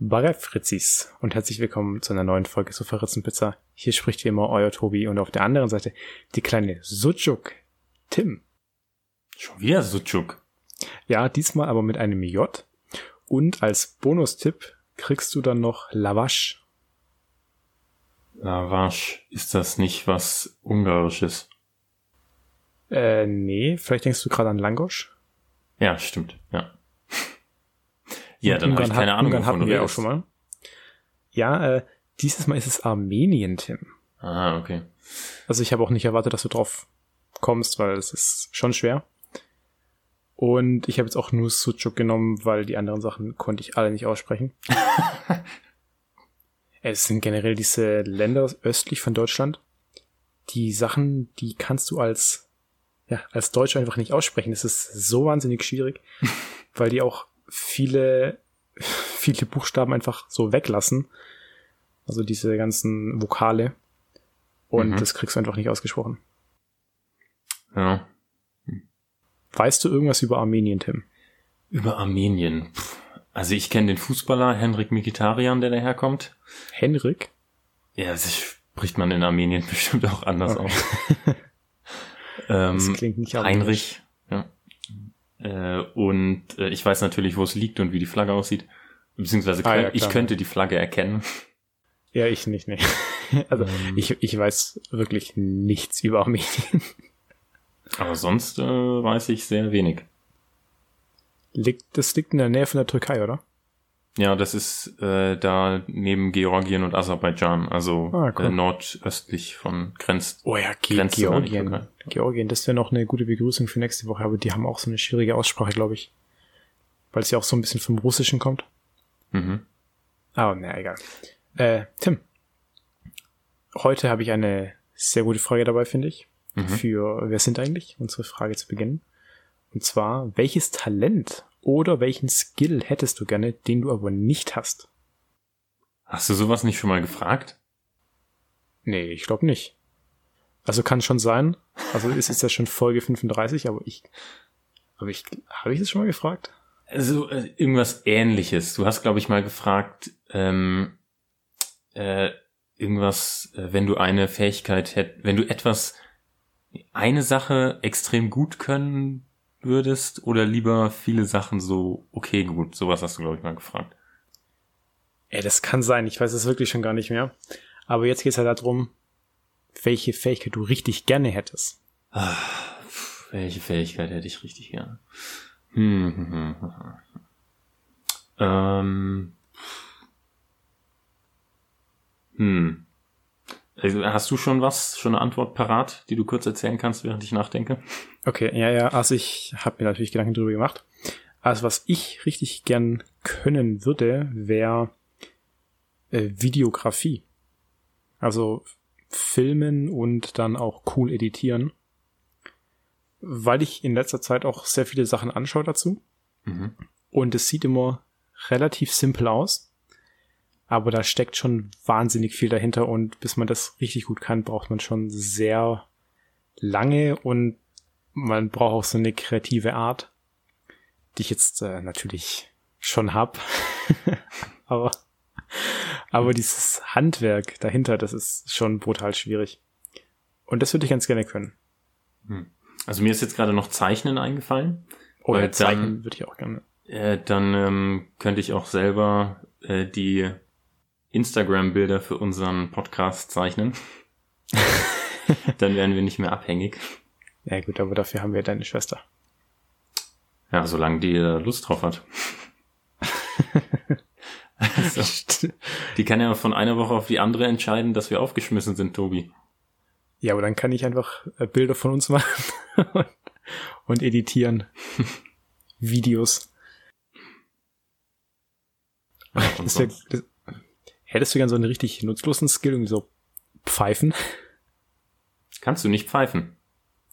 Barre Fritzis und herzlich willkommen zu einer neuen Folge Sofa-Ritzenpizza. Hier spricht wie immer euer Tobi und auf der anderen Seite die kleine Sucuk, Tim. Schon wieder Sucuk. Ja, diesmal aber mit einem J. Und als Bonustipp kriegst du dann noch Lavash. Lavash, ist das nicht was Ungarisches? Äh, nee, vielleicht denkst du gerade an Langosch? Ja, stimmt, ja. Ja, dann habe ich keine Ahnung, Ungarn hatten wir auch schon mal. Ja, äh, dieses Mal ist es Armenien, Tim. Ah, okay. Also ich habe auch nicht erwartet, dass du drauf kommst, weil es ist schon schwer. Und ich habe jetzt auch nur Sucuk genommen, weil die anderen Sachen konnte ich alle nicht aussprechen. es sind generell diese Länder östlich von Deutschland. Die Sachen, die kannst du als, ja, als Deutscher einfach nicht aussprechen. Das ist so wahnsinnig schwierig, weil die auch viele, viele Buchstaben einfach so weglassen. Also diese ganzen Vokale. Und mhm. das kriegst du einfach nicht ausgesprochen. Ja. Weißt du irgendwas über Armenien, Tim? Über Armenien. Also ich kenne den Fußballer Henrik Mikitarian, der daherkommt. Henrik? Ja, das spricht man in Armenien bestimmt auch anders okay. aus. ähm, das klingt nicht Heinrich, ja. Äh, und äh, ich weiß natürlich, wo es liegt und wie die Flagge aussieht. Beziehungsweise ah, ja, ich könnte die Flagge erkennen. Ja, ich nicht, nee. Also ähm, ich, ich weiß wirklich nichts über Armenien. Aber sonst äh, weiß ich sehr wenig. Liegt, das liegt in der Nähe von der Türkei, oder? Ja, das ist äh, da neben Georgien und Aserbaidschan, also ah, cool. äh, nordöstlich von Grenz. Oh ja, Ge Georgien. Georgien, das wäre noch eine gute Begrüßung für nächste Woche, aber die haben auch so eine schwierige Aussprache, glaube ich. Weil es ja auch so ein bisschen vom Russischen kommt. Mhm. Aber na egal. Äh, Tim. Heute habe ich eine sehr gute Frage dabei, finde ich. Mhm. Für wer sind eigentlich? Unsere Frage zu beginnen. Und zwar, welches Talent oder welchen Skill hättest du gerne, den du aber nicht hast? Hast du sowas nicht schon mal gefragt? Nee, ich glaube nicht. Also kann schon sein. Also ist es ja schon Folge 35, aber ich, aber ich, habe ich das schon mal gefragt? Also äh, irgendwas ähnliches. Du hast, glaube ich, mal gefragt, ähm, äh, irgendwas, äh, wenn du eine Fähigkeit hätt, wenn du etwas, eine Sache extrem gut können würdest oder lieber viele Sachen so okay gut? Sowas hast du, glaube ich, mal gefragt. Ey, das kann sein. Ich weiß es wirklich schon gar nicht mehr. Aber jetzt geht es ja halt darum, welche Fähigkeit du richtig gerne hättest. Ach, welche Fähigkeit hätte ich richtig gerne? Hm, hm, hm, hm, hm. Ähm. Hm. Also, hast du schon was, schon eine Antwort parat, die du kurz erzählen kannst, während ich nachdenke? Okay, ja, ja, also ich habe mir natürlich Gedanken drüber gemacht. Also was ich richtig gern können würde, wäre äh, Videografie. Also filmen und dann auch cool editieren. Weil ich in letzter Zeit auch sehr viele Sachen anschaue dazu. Mhm. Und es sieht immer relativ simpel aus aber da steckt schon wahnsinnig viel dahinter und bis man das richtig gut kann, braucht man schon sehr lange und man braucht auch so eine kreative Art, die ich jetzt äh, natürlich schon hab. aber, aber dieses Handwerk dahinter, das ist schon brutal schwierig. Und das würde ich ganz gerne können. Hm. Also mir ist jetzt gerade noch Zeichnen eingefallen. Oh ja, Zeichnen würde ich auch gerne. Äh, dann ähm, könnte ich auch selber äh, die Instagram-Bilder für unseren Podcast zeichnen. Dann wären wir nicht mehr abhängig. Ja gut, aber dafür haben wir deine Schwester. Ja, solange die Lust drauf hat. also, die kann ja von einer Woche auf die andere entscheiden, dass wir aufgeschmissen sind, Tobi. Ja, aber dann kann ich einfach äh, Bilder von uns machen und editieren. Videos. Ja, das, wär, das, Hättest du gern so einen richtig nutzlosen Skill, irgendwie so pfeifen? Kannst du nicht pfeifen?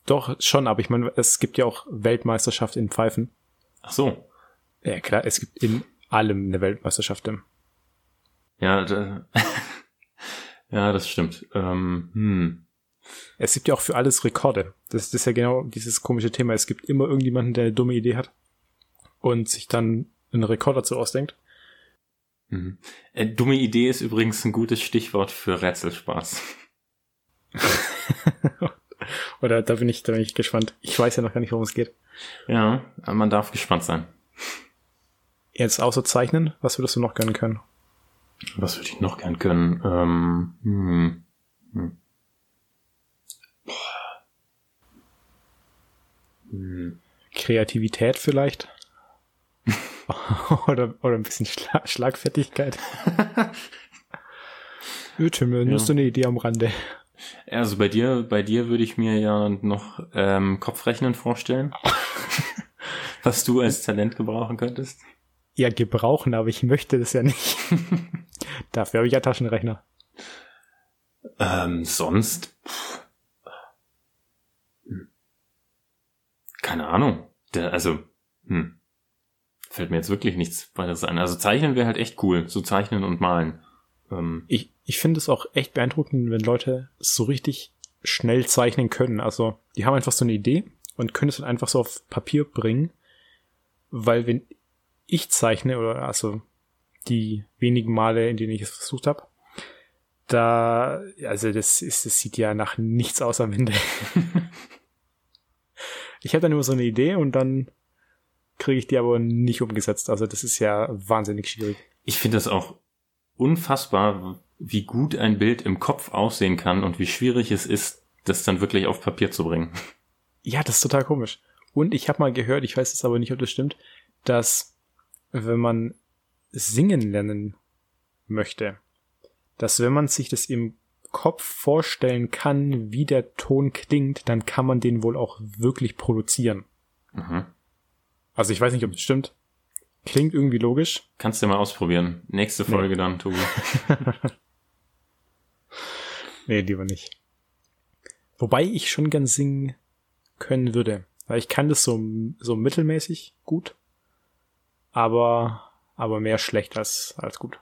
Doch, schon, aber ich meine, es gibt ja auch Weltmeisterschaft in Pfeifen. Ach so. Ja, klar, es gibt in allem eine Weltmeisterschaft. Ja, da, ja, das stimmt. Ähm, hm. Es gibt ja auch für alles Rekorde. Das, das ist ja genau dieses komische Thema. Es gibt immer irgendjemanden, der eine dumme Idee hat und sich dann einen Rekord dazu ausdenkt. Mhm. Äh, dumme Idee ist übrigens ein gutes Stichwort für Rätselspaß. Oder da bin ich, da bin ich gespannt. Ich weiß ja noch gar nicht, worum es geht. Ja, man darf gespannt sein. Jetzt außer zeichnen, was würdest du noch gerne können? Was würde ich noch gern können? Ähm, hm, hm. Hm. Kreativität vielleicht? oder, oder ein bisschen Schla Schlagfertigkeit? Mir, nur so eine Idee am Rande. Also bei dir, bei dir würde ich mir ja noch ähm, Kopfrechnen vorstellen, was du als Talent gebrauchen könntest. Ja, gebrauchen, aber ich möchte das ja nicht. Dafür habe ich ja Taschenrechner. Ähm, sonst. Pff. Hm. Keine Ahnung. Der, also, hm. Fällt mir jetzt wirklich nichts weiteres ein. Also zeichnen wäre halt echt cool. So zeichnen und malen. Ähm, ich ich finde es auch echt beeindruckend, wenn Leute so richtig schnell zeichnen können. Also, die haben einfach so eine Idee und können es dann einfach so auf Papier bringen. Weil wenn ich zeichne, oder also die wenigen Male, in denen ich es versucht habe, da, also das ist, das sieht ja nach nichts aus am Ende. ich habe dann immer so eine Idee und dann kriege ich die aber nicht umgesetzt. Also das ist ja wahnsinnig schwierig. Ich finde das auch unfassbar, wie gut ein Bild im Kopf aussehen kann und wie schwierig es ist, das dann wirklich auf Papier zu bringen. Ja, das ist total komisch. Und ich habe mal gehört, ich weiß jetzt aber nicht, ob das stimmt, dass wenn man singen lernen möchte, dass wenn man sich das im Kopf vorstellen kann, wie der Ton klingt, dann kann man den wohl auch wirklich produzieren. Mhm. Also ich weiß nicht, ob das stimmt. Klingt irgendwie logisch. Kannst du mal ausprobieren. Nächste Folge nee. dann, Tobi. nee, lieber nicht. Wobei ich schon gern singen können würde. Weil ich kann das so, so mittelmäßig gut. Aber, aber mehr schlecht als, als gut.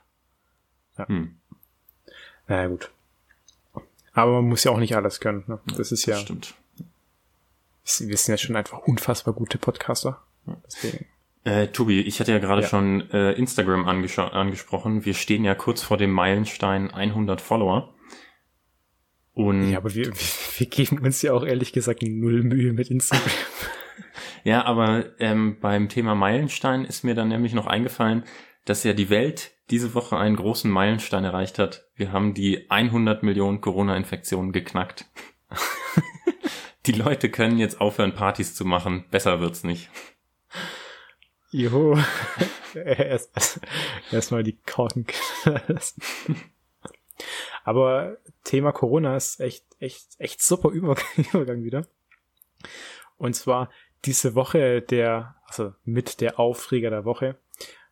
Ja. Hm. Naja, gut. Aber man muss ja auch nicht alles können. Ne? Das ist ja. Das stimmt. Wir sind ja schon einfach unfassbar gute Podcaster. Deswegen. Äh, Tobi, ich hatte ja gerade ja. schon äh, Instagram angesprochen. Wir stehen ja kurz vor dem Meilenstein 100 Follower. Und ja, aber wir, wir geben uns ja auch ehrlich gesagt null Mühe mit Instagram. ja, aber ähm, beim Thema Meilenstein ist mir dann nämlich noch eingefallen, dass ja die Welt diese Woche einen großen Meilenstein erreicht hat. Wir haben die 100 Millionen Corona-Infektionen geknackt. die Leute können jetzt aufhören, Partys zu machen. Besser wird's nicht. Jo. erst, erst mal die Korken. Aber Thema Corona ist echt, echt, echt super Übergang wieder. Und zwar diese Woche der, also mit der Aufreger der Woche,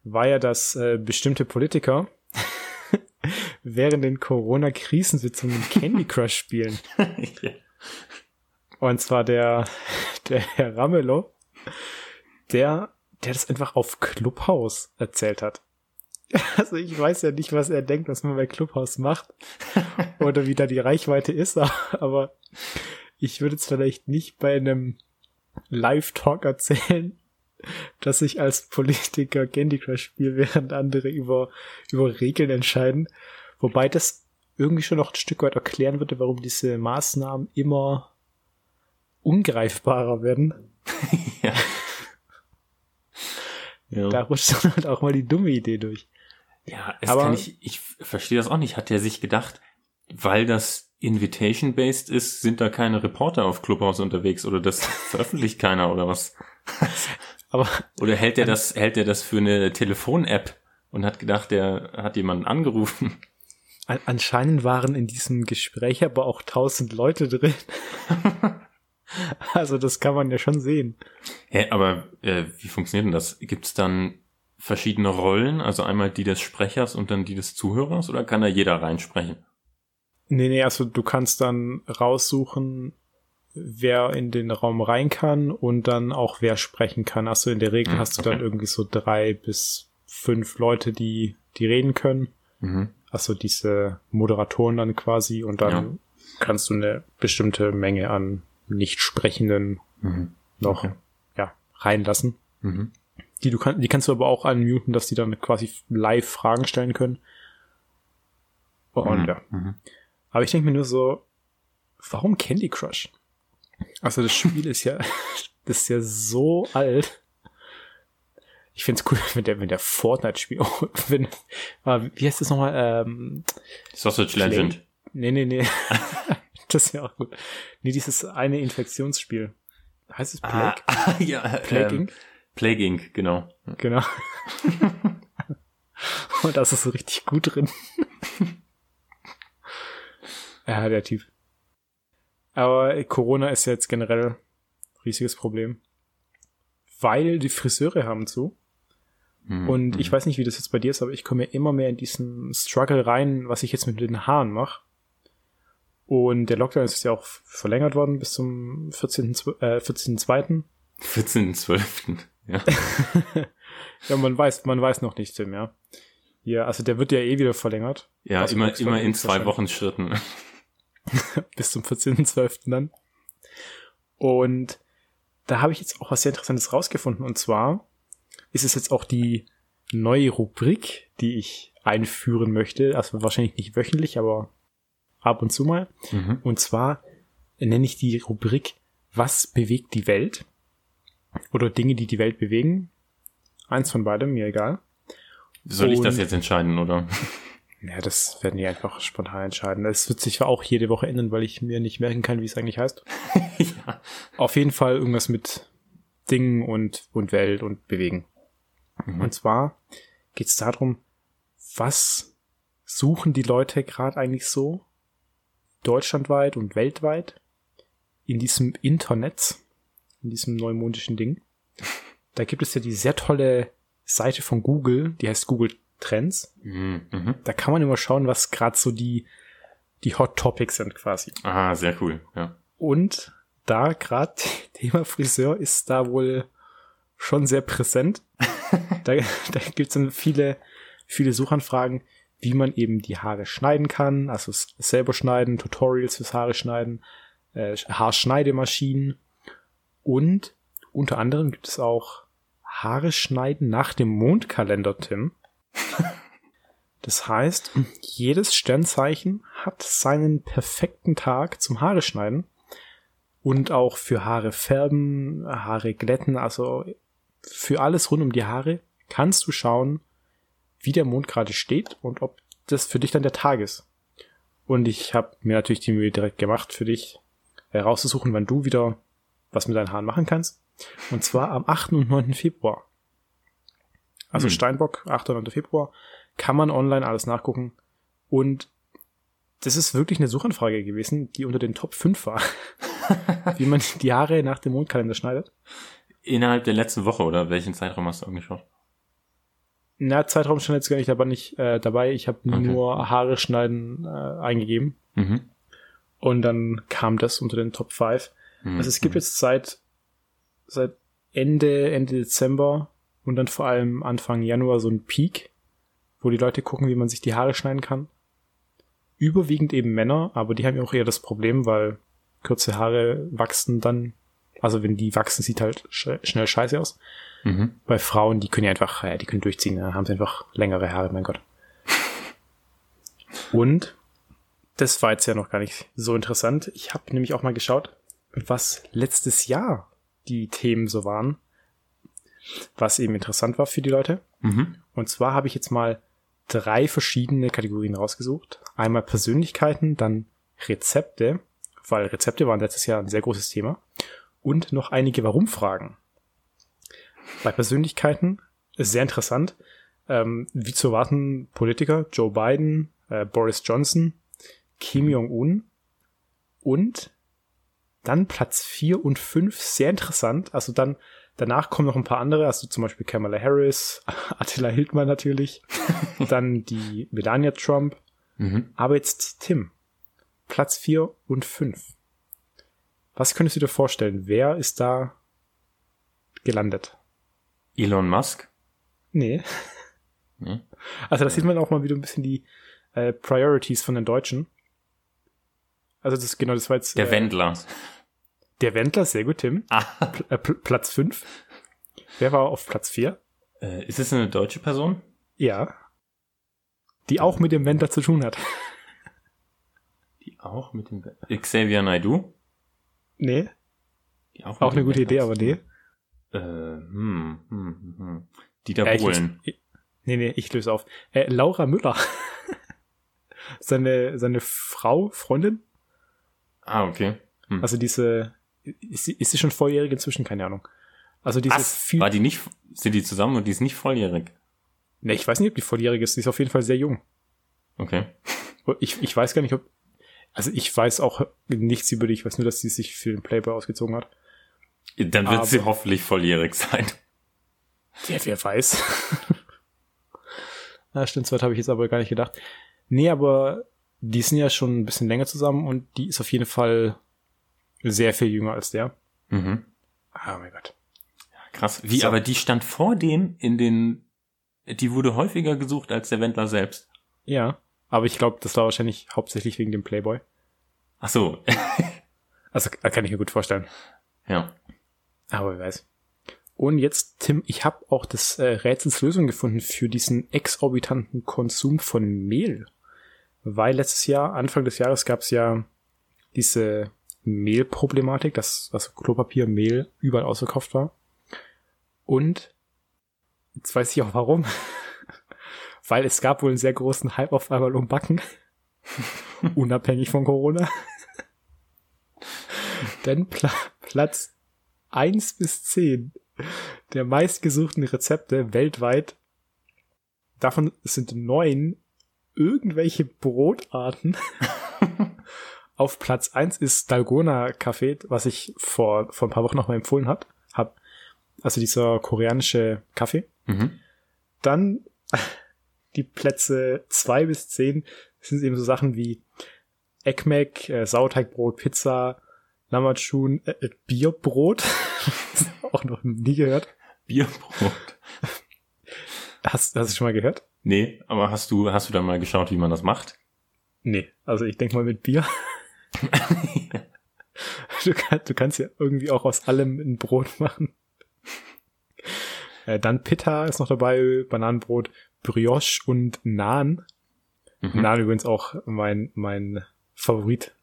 war ja, dass äh, bestimmte Politiker während den Corona-Krisensitzungen Candy Crush spielen. ja. Und zwar der, der Herr Ramelow, der der das einfach auf Clubhouse erzählt hat. Also ich weiß ja nicht, was er denkt, was man bei Clubhouse macht oder wie da die Reichweite ist, aber ich würde es vielleicht nicht bei einem Live-Talk erzählen, dass ich als Politiker Candy Crush spiele, während andere über, über Regeln entscheiden. Wobei das irgendwie schon noch ein Stück weit erklären würde, warum diese Maßnahmen immer ungreifbarer werden. ja. Ja. Da rutscht dann halt auch mal die dumme Idee durch. Ja, es Aber kann ich, ich verstehe das auch nicht. Hat er sich gedacht, weil das Invitation-based ist, sind da keine Reporter auf Clubhouse unterwegs oder das veröffentlicht keiner oder was? Aber oder hält er das, hält er das für eine Telefon-App und hat gedacht, er hat jemanden angerufen? Anscheinend waren in diesem Gespräch aber auch tausend Leute drin. Also das kann man ja schon sehen. Hä, aber äh, wie funktioniert denn das? Gibt es dann verschiedene Rollen, also einmal die des Sprechers und dann die des Zuhörers, oder kann da jeder reinsprechen? Nee, nee, also du kannst dann raussuchen, wer in den Raum rein kann und dann auch wer sprechen kann. Also in der Regel hm, hast du okay. dann irgendwie so drei bis fünf Leute, die, die reden können. Mhm. Also diese Moderatoren dann quasi und dann ja. kannst du eine bestimmte Menge an nicht Sprechenden mhm. noch okay. ja, reinlassen. Mhm. Die, du kann, die kannst du aber auch unmuten, dass die dann quasi live Fragen stellen können. Und Mhm. ja. Mhm. Aber ich denke mir nur so, warum Candy Crush? Also das Spiel ist ja, das ist ja so alt. Ich find's cool, wenn der, wenn der Fortnite-Spiel, wenn, ah, wie heißt das nochmal? Ähm, Sausage Legend. nee, nee, nee. das ist ja auch gut. Nee, dieses eine Infektionsspiel. Heißt es Plague? Ah, ja, Plague ähm, Inc? Plague Inc., genau. Genau. Und das ist so richtig gut drin. ja, der Typ. Aber Corona ist jetzt generell ein riesiges Problem. Weil die Friseure haben zu. Mhm. Und ich weiß nicht, wie das jetzt bei dir ist, aber ich komme ja immer mehr in diesen Struggle rein, was ich jetzt mit den Haaren mache. Und der Lockdown ist ja auch verlängert worden bis zum 14. Zwe- Äh, 14.2. 14.12. Ja. Ja, man weiß, man weiß noch nicht, Tim, ja. Ja, also der wird ja eh wieder verlängert. Ja, Also immer, immer in zwei Wochen Schritten. bis zum 14.12. dann. Und da habe ich jetzt auch was sehr Interessantes rausgefunden. Und zwar ist es jetzt auch die neue Rubrik, die ich einführen möchte. Also wahrscheinlich nicht wöchentlich, aber ab und zu mal. Mhm. Und zwar nenne ich die Rubrik Was bewegt die Welt? Oder Dinge, die die Welt bewegen. Eins von beidem, mir egal. Soll ich das Und- jetzt entscheiden, oder? Ja, das werden die einfach spontan entscheiden. Es wird sich auch jede Woche ändern, weil ich mir nicht merken kann, wie es eigentlich heißt. ja. Auf jeden Fall irgendwas mit Dingen und, und Welt und Bewegen. Mhm. Und zwar geht es darum, was suchen die Leute gerade eigentlich so deutschlandweit und weltweit in diesem Internet, in diesem neumondischen Ding. Da gibt es ja die sehr tolle Seite von Google, die heißt Google Trends. Mhm. Mhm. Da kann man immer schauen, was gerade so die, die Hot Topics sind quasi. Ah, sehr cool. Ja. Und da gerade Thema Friseur ist da wohl schon sehr präsent. da da gibt es dann viele, viele Suchanfragen, wie man eben die Haare schneiden kann, also selber schneiden, Tutorials fürs Haare schneiden, äh, Haarschneidemaschinen und unter anderem gibt es auch Haare schneiden nach dem Mondkalender, Tim. Das heißt, jedes Sternzeichen hat seinen perfekten Tag zum Haare schneiden und auch für Haare färben, Haare glätten, also für alles rund um die Haare kannst du schauen, wie der Mond gerade steht und ob das für dich dann der Tag ist. Und ich habe mir natürlich die Mühe direkt gemacht, für dich herauszusuchen, wann du wieder was mit deinen Haaren machen kannst. Und zwar am 8. und 9. Februar. Also Hm. Steinbock, 8. und 9. Februar, kann man online alles nachgucken. Und das ist wirklich eine Suchanfrage gewesen, die unter den Top 5 war. wie man die Haare nach dem Mondkalender schneidet. Innerhalb der letzten Woche, oder welchen Zeitraum hast du angeschaut? Na, Zeitraum stand jetzt gar nicht aber nicht äh, dabei. Ich habe Okay. nur Haare schneiden äh, eingegeben. Mhm. Und dann kam das unter den Top 5. Mhm. Also es gibt jetzt seit, seit Ende, Ende Dezember und dann vor allem Anfang Januar so einen Peak, wo die Leute gucken, wie man sich die Haare schneiden kann. Überwiegend eben Männer, aber die haben ja auch eher das Problem, weil kurze Haare wachsen dann, also wenn die wachsen, sieht halt sch schnell scheiße aus. Mhm. Bei Frauen, die können ja einfach, ja, die können durchziehen, da haben sie einfach längere Haare, mein Gott. Und das war jetzt ja noch gar nicht so interessant. Ich habe nämlich auch mal geschaut, was letztes Jahr die Themen so waren, was eben interessant war für die Leute. Mhm. Und zwar habe ich jetzt mal drei verschiedene Kategorien rausgesucht. Einmal Persönlichkeiten, dann Rezepte, weil Rezepte waren letztes Jahr ein sehr großes Thema. Und noch einige Warum-Fragen. Bei Persönlichkeiten ist sehr interessant. Ähm, wie zu erwarten, Politiker, Joe Biden, äh, Boris Johnson, Kim Jong-un und dann Platz vier und fünf sehr interessant. Also dann danach kommen noch ein paar andere, also zum Beispiel Kamala Harris, Attila Hildmann natürlich, dann die Melania Trump. Mhm. Aber jetzt Tim, Platz vier und fünf. Was könntest du dir vorstellen? Wer ist da gelandet? Elon Musk? Nee. Nee. Also da sieht man auch mal wieder ein bisschen die äh, Priorities von den Deutschen. Also das genau, das war jetzt Der äh, Wendler. Der Wendler, sehr gut, Tim. Ah. Pl äh, Pl Platz 5. Wer war auf Platz 4? Äh, ist es eine deutsche Person? Ja. Die auch mit dem Wendler zu tun hat. Die auch mit dem Xavier Naidoo? Nee. Die auch, Auch eine gute Idee, Wendler aber zu nee. Äh, hm, hm, hm, hm. Dieter Äh, ich Bohlen. löse- nee, nee, ich löse auf. Äh, Laura Müller. seine, seine Frau, Freundin, Ah, okay. Hm. also diese, ist sie, ist sie schon volljährig inzwischen? Keine Ahnung. Also diese viel, War die nicht, sind die zusammen und die ist nicht volljährig? nee, ich weiß nicht, ob die volljährig ist, sie ist auf jeden Fall sehr jung. Okay. Ich, ich weiß gar nicht, ob, also ich weiß auch nichts über die, ich weiß nur, dass sie sich für den Playboy ausgezogen hat. Dann wird Aber- sie hoffentlich volljährig sein. Wer, wer weiß. Na, stimmt, so weit habe ich jetzt aber gar nicht gedacht. Nee, aber die sind ja schon ein bisschen länger zusammen und die ist auf jeden Fall sehr viel jünger als der. Mhm. Oh mein Gott. Krass. Wie, So. aber die stand vor dem in den, die wurde häufiger gesucht als der Wendler selbst. Ja, aber ich glaube, das war wahrscheinlich hauptsächlich wegen dem Playboy. Ach so. Also kann ich mir gut vorstellen. ja. Aber wer weiß. Und jetzt, Tim, ich habe auch des äh, Rätsels Lösung gefunden für diesen exorbitanten Konsum von Mehl. Weil letztes Jahr, Anfang des Jahres, gab es ja diese Mehlproblematik, dass also Klopapier, Mehl überall ausverkauft war. Und jetzt weiß ich auch warum. Weil es gab wohl einen sehr großen Hype auf einmal um Backen. Unabhängig von Corona. Denn Pla Platz 1 bis 10 der meistgesuchten Rezepte weltweit, davon sind neun irgendwelche Brotarten. Auf Platz 1 ist Dalgona Kaffee, was ich vor, vor ein paar Wochen noch mal empfohlen hat, hab. Also dieser koreanische Kaffee. Mhm. Dann die Plätze zwei bis zehn sind eben so Sachen wie Ekmek, äh, Sauerteigbrot, Pizza, Lammertschun, äh, äh, Bierbrot. auch noch nie gehört. Bierbrot. Hast, hast du schon mal gehört? Nee, aber hast du, hast du dann mal geschaut, wie man das macht? Nee. Also ich denke mal mit Bier. Du, kann, du kannst ja irgendwie auch aus allem ein Brot machen. Äh, dann Pitta ist noch dabei, Bananenbrot, Brioche und Naan. Mhm. Naan übrigens auch mein, mein Favorit.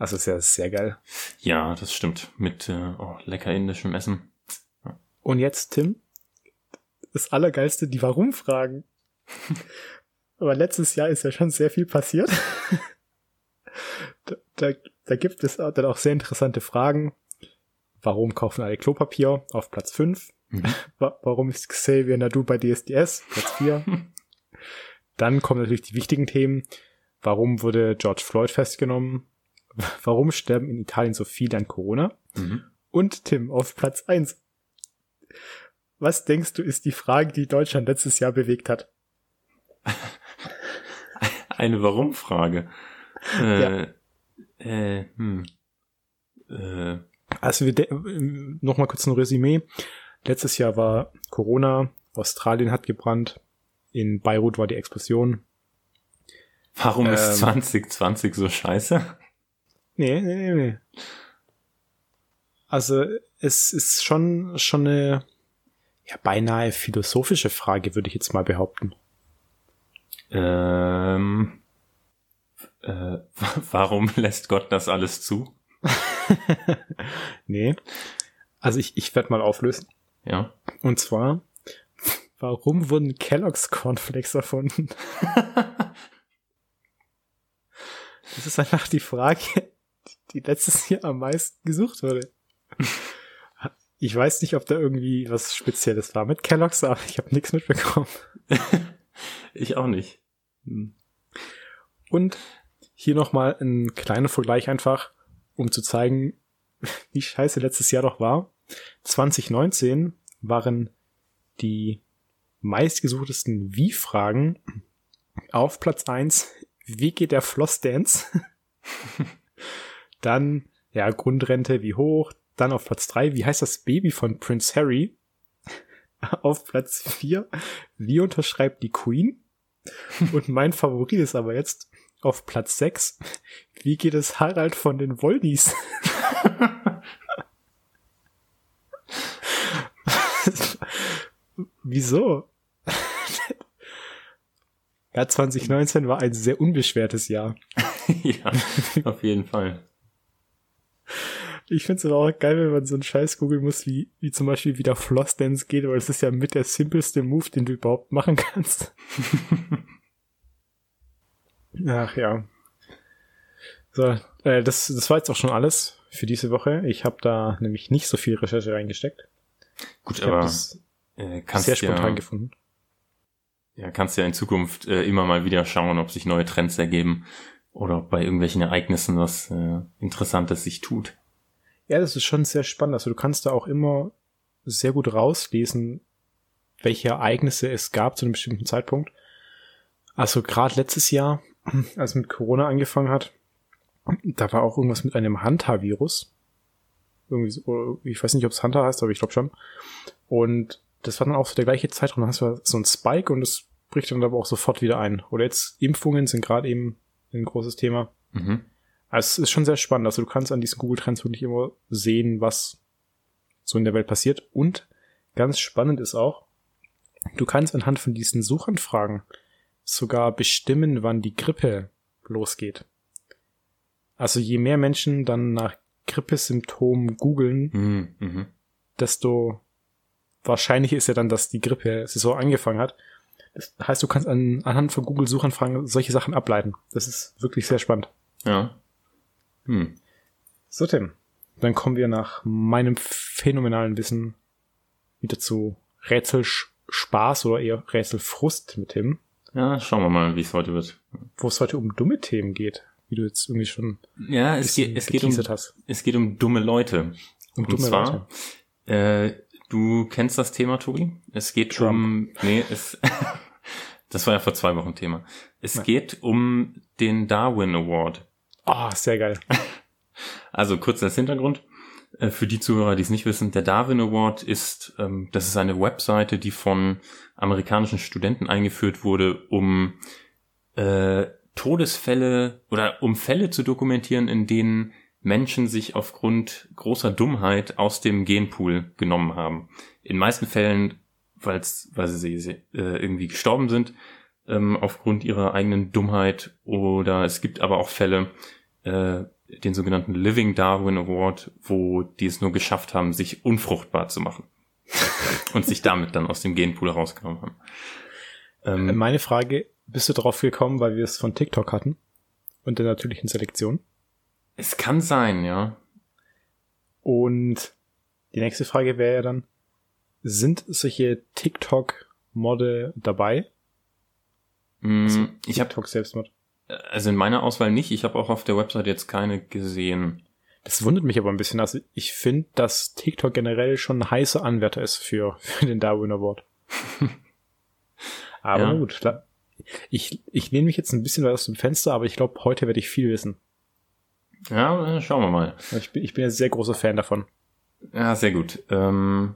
Also ist ja sehr geil. Ja, das stimmt. Mit äh, oh, lecker indischem Essen. Und jetzt, Tim, das Allergeilste, die Warum-Fragen. Aber letztes Jahr ist ja schon sehr viel passiert. da, da, da gibt es dann auch sehr interessante Fragen. Warum kaufen alle Klopapier? Auf Platz 5. Mhm. Wa- Warum ist Xavier Nadu bei DSDS? Platz 4. Dann kommen natürlich die wichtigen Themen. Warum wurde George Floyd festgenommen? Warum sterben in Italien so viele an Corona? Mhm. Und Tim auf Platz 1. Was denkst du, ist die Frage, die Deutschland letztes Jahr bewegt hat? Eine Warum-Frage. Äh, äh, hm. Äh, Also wir ähm, noch mal kurz ein Resümee. Letztes Jahr war Corona, Australien hat gebrannt, in Beirut war die Explosion. warum ist Ähm. 2020 so scheiße? Nee, nee, nee, nee. Also es ist schon schon eine ja beinahe philosophische Frage, würde ich jetzt mal behaupten. Ähm, äh, warum lässt Gott das alles zu? Nee. Also ich ich werde mal auflösen. Ja. Und zwar, warum wurden Kellogg's Cornflakes erfunden? Das ist einfach die Frage, die letztes Jahr am meisten gesucht wurde. Ich weiß nicht, ob da irgendwie was Spezielles war mit Kellogg's, aber ich habe nichts mitbekommen. Ich auch nicht. Hm. Und hier nochmal ein kleiner Vergleich einfach, um zu zeigen, wie scheiße letztes Jahr doch war. 2019 waren die meistgesuchtesten Wie-Fragen auf Platz 1, wie geht der Flossdance? Dann, ja, Grundrente, wie hoch? Dann auf Platz 3, wie heißt das Baby von Prince Harry? Auf Platz 4, wie unterschreibt die Queen? Und mein Favorit ist aber jetzt auf Platz 6, wie geht es Harald von den Wollnies? Wieso? ja, 2019 war ein sehr unbeschwertes Jahr. ja, auf jeden Fall. Ich finde es aber auch geil, wenn man so einen Scheiß googeln muss, wie, wie zum Beispiel wie der Floss Dance geht, weil es ist ja mit der simpelste Move, den du überhaupt machen kannst. Ach ja. So, äh, das, das war jetzt auch schon alles für diese Woche. Ich habe da nämlich nicht so viel Recherche reingesteckt. Gut, Ich aber habe das äh, kannst sehr spontan ja, gefunden. ja, kannst ja in Zukunft äh, immer mal wieder schauen, ob sich neue Trends ergeben oder ob bei irgendwelchen Ereignissen was äh, Interessantes sich tut. Ja, das ist schon sehr spannend. Also du kannst da auch immer sehr gut rauslesen, welche Ereignisse es gab zu einem bestimmten Zeitpunkt. Also gerade letztes Jahr, als mit Corona angefangen hat, da war auch irgendwas mit einem Hanta-Virus. Irgendwie, so, ich weiß nicht, ob es Hanta heißt, aber ich glaube schon. Und das war dann auch so der gleiche Zeitraum. Dann hast du so ein Spike und das bricht dann aber auch sofort wieder ein. Oder jetzt Impfungen sind gerade eben ein großes Thema. Mhm. Also es ist schon sehr spannend. Also du kannst an diesen Google Trends wirklich immer sehen, was so in der Welt passiert. Und ganz spannend ist auch, du kannst anhand von diesen Suchanfragen sogar bestimmen, wann die Grippe losgeht. Also je mehr Menschen dann nach Grippesymptomen googeln, Mhm. Mhm. desto wahrscheinlicher ist ja dann, dass die Grippe-Saison angefangen hat. Das heißt, du kannst an, anhand von Google-Suchanfragen solche Sachen ableiten. Das ist wirklich sehr spannend. Ja. Hm. So, Tim. Dann kommen wir nach meinem phänomenalen Wissen wieder zu Rätselspaß oder eher Rätselfrust mit Tim, Ja, schauen wir mal, wie es heute wird. wo es heute um dumme Themen geht, wie du jetzt irgendwie schon Ja, es geht, es geht um, hast. es geht um dumme Leute. Um Und dumme zwar, äh, du kennst das Thema, Tobi? Es geht Trump. um, nee, es, das war ja vor zwei Wochen Thema. Es Ja. geht um den Darwin Award. Ah, sehr geil. Also kurz als Hintergrund. Äh, Für die Zuhörer, die es nicht wissen, der Darwin Award ist, ähm, das ist eine Webseite, die von amerikanischen Studenten eingeführt wurde, um äh, Todesfälle oder um Fälle zu dokumentieren, in denen Menschen sich aufgrund großer Dummheit aus dem Genpool genommen haben. In meisten Fällen, weil's, weil sie äh, irgendwie gestorben sind, ähm, aufgrund ihrer eigenen Dummheit. Oder es gibt aber auch Fälle, äh, den sogenannten Living Darwin Award, wo die es nur geschafft haben, sich unfruchtbar zu machen. und sich damit dann aus dem Genpool rausgenommen haben. Ähm, Meine Frage, bist du drauf gekommen, weil wir es von TikTok hatten? Und der natürlichen Selektion? es kann sein, ja. Und die nächste Frage wäre ja dann, sind solche TikTok-Morde dabei? Mm, ich habe TikTok Selbstmord. Also in meiner Auswahl nicht. Ich habe auch auf der Website jetzt keine gesehen. Das wundert mich aber ein bisschen. Also ich finde, dass TikTok generell schon ein heißer Anwärter ist für, für den Darwin Award. aber Ja. gut. Ich, ich lehne mich jetzt ein bisschen weit aus dem Fenster, aber ich glaube, heute werde ich viel wissen. Ja, schauen wir mal. Ich bin, ich bin ein sehr großer Fan davon. Ja, sehr gut. Ähm,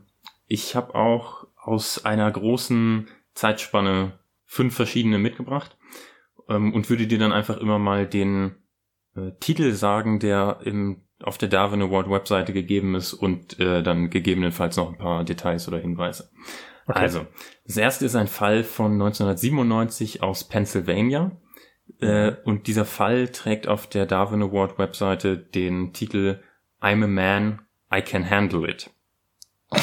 ich habe auch aus einer großen Zeitspanne fünf verschiedene mitgebracht ähm, und würde dir dann einfach immer mal den äh, Titel sagen, der im, auf der Darwin Award Webseite gegeben ist und äh, dann gegebenenfalls noch ein paar Details oder Hinweise. Okay. Also, das erste ist ein Fall von 1997 aus Pennsylvania. Äh, und dieser Fall trägt auf der Darwin Award Webseite den Titel I'm a man, I can handle it.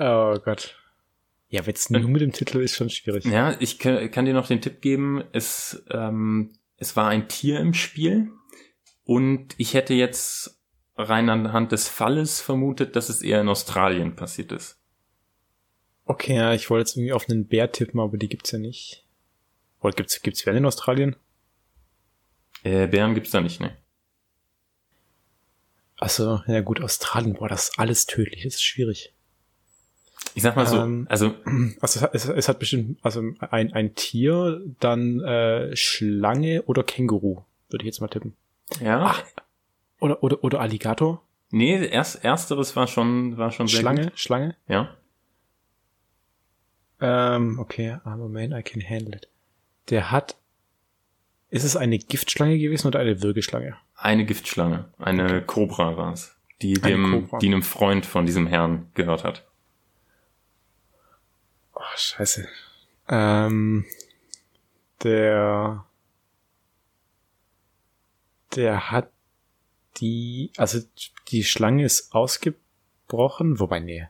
Oh Gott. Ja, wenn es nur mit dem Titel ist, schon schwierig. Ja, ich kann, kann dir noch den Tipp geben, es, ähm, es war ein Tier im Spiel und ich hätte jetzt rein anhand des Falles vermutet, dass es eher in Australien passiert ist. Okay, ja, ich wollte jetzt irgendwie auf einen Bär tippen, aber die gibt's ja nicht. Oder gibt's, gibt's Bären in Australien? Äh, Bären gibt's da nicht, ne? Achso, ja gut, Australien, boah, das ist alles tödlich, das ist schwierig. Ich sag mal so, Ähm, also Also es hat, es, es hat bestimmt, also ein, ein Tier, dann äh, Schlange oder Känguru, würde ich jetzt mal tippen. ja, Ach, Oder, oder, oder Alligator? nee, erst ersteres war schon war schon sehr Schlange, gut. Schlange? Ja, Ähm, okay, I'm a man, I can handle it. Der hat, ist es eine Giftschlange gewesen oder eine Würgeschlange? eine Giftschlange, eine Kobra war es. die dem, die einem Freund von diesem Herrn gehört hat. Oh, scheiße. Ähm, der, der hat die, also die Schlange ist ausgebrochen, wobei, nee.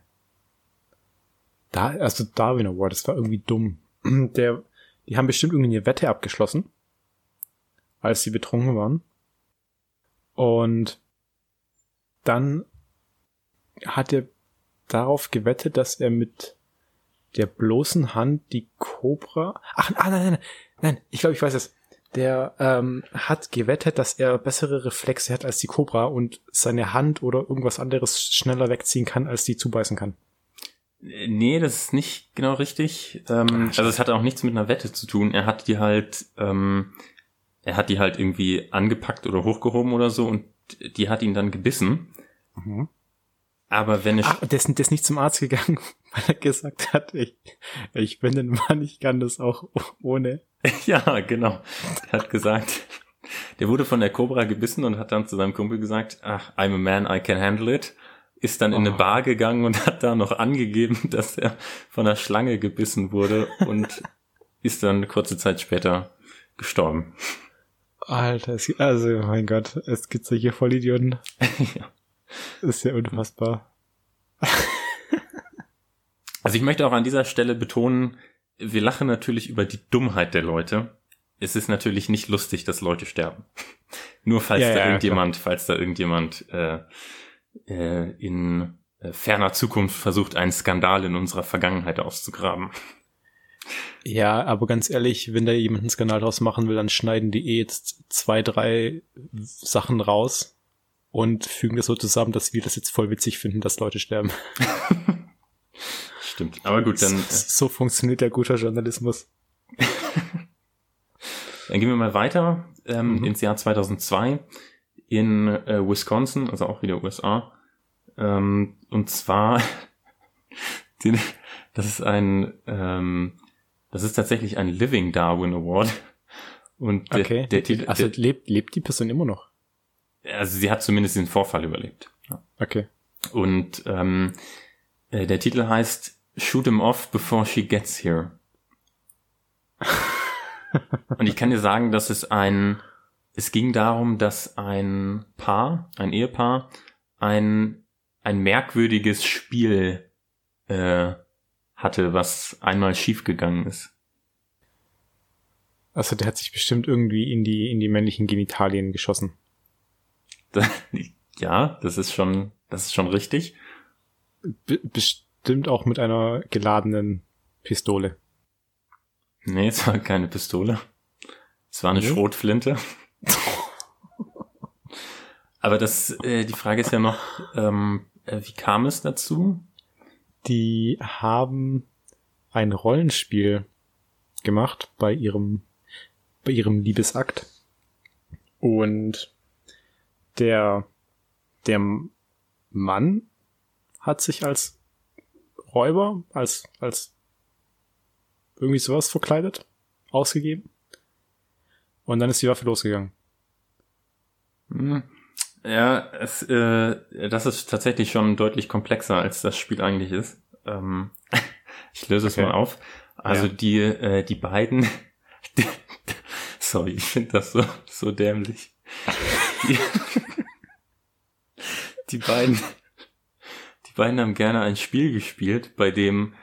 Da, also Darwin Award, das war irgendwie dumm. Der, die haben bestimmt irgendwie eine Wette abgeschlossen, als sie betrunken waren. Und dann hat er darauf gewettet, dass er mit der bloßen Hand die Cobra. Ach, ah, nein, nein, nein, nein, ich glaube, ich weiß es. Der ähm, hat gewettet, dass er bessere Reflexe hat als die Cobra und seine Hand oder irgendwas anderes schneller wegziehen kann, als die zubeißen kann. Nee, das ist nicht genau richtig. Ähm, also es hat auch nichts mit einer Wette zu tun. Er hat die halt, ähm, er hat die halt irgendwie angepackt oder hochgehoben oder so und die hat ihn dann gebissen. Mhm. Aber wenn es. Ach, der ist, der ist nicht zum Arzt gegangen, weil er gesagt hat, ich, ich bin ein Mann, ich kann das auch ohne. ja, genau. Er hat gesagt, der wurde von der Cobra gebissen und hat dann zu seinem Kumpel gesagt, ach, I'm a man, I can handle it ist dann in eine oh. Bar gegangen und hat da noch angegeben, dass er von einer Schlange gebissen wurde und ist dann kurze Zeit später gestorben. Alter, also mein Gott, es gibt solche Vollidioten. ja. Das ist ja unfassbar. also ich möchte auch an dieser Stelle betonen, wir lachen natürlich über die Dummheit der Leute. Es ist natürlich nicht lustig, dass Leute sterben. Nur falls ja, da ja, irgendjemand, klar. falls da irgendjemand äh, äh, in äh, ferner Zukunft versucht, einen Skandal in unserer Vergangenheit auszugraben. Ja, aber ganz ehrlich, wenn da jemand einen Skandal draus machen will, dann schneiden die eh jetzt zwei, drei Sachen raus und fügen das so zusammen, dass wir das jetzt voll witzig finden, dass Leute sterben. Stimmt. Aber gut, dann. So, so funktioniert der guter Journalismus. dann gehen wir mal weiter ähm, mhm. ins Jahr 2002 in äh, Wisconsin, also auch wieder USA. Ähm, und zwar, den, das ist ein, ähm, das ist tatsächlich ein Living Darwin Award. Und der, okay. der Titel, also der, lebt, lebt die Person immer noch? Also sie hat zumindest den Vorfall überlebt. Okay. Und ähm, äh, der Titel heißt Shoot him off before she gets here. und ich kann dir sagen, dass es ein es ging darum, dass ein Paar, ein Ehepaar, ein, ein merkwürdiges Spiel äh, hatte, was einmal schiefgegangen ist. Also der hat sich bestimmt irgendwie in die, in die männlichen Genitalien geschossen. ja, das ist schon, das ist schon richtig. Be bestimmt auch mit einer geladenen Pistole. Nee, es war keine Pistole. Es war eine nee. Schrotflinte. Aber das, äh, die Frage ist ja noch, ähm, äh, wie kam es dazu? Die haben ein Rollenspiel gemacht bei ihrem, bei ihrem Liebesakt. Und der, der Mann hat sich als Räuber, als, als irgendwie sowas verkleidet, ausgegeben. Und dann ist die Waffe losgegangen. Hm. Ja, es, äh, das ist tatsächlich schon deutlich komplexer, als das Spiel eigentlich ist. Ähm, ich löse okay. es mal auf. Also ja. die, äh, die beiden, sorry, ich finde das so, so dämlich. Die, die beiden, die beiden haben gerne ein Spiel gespielt, bei dem,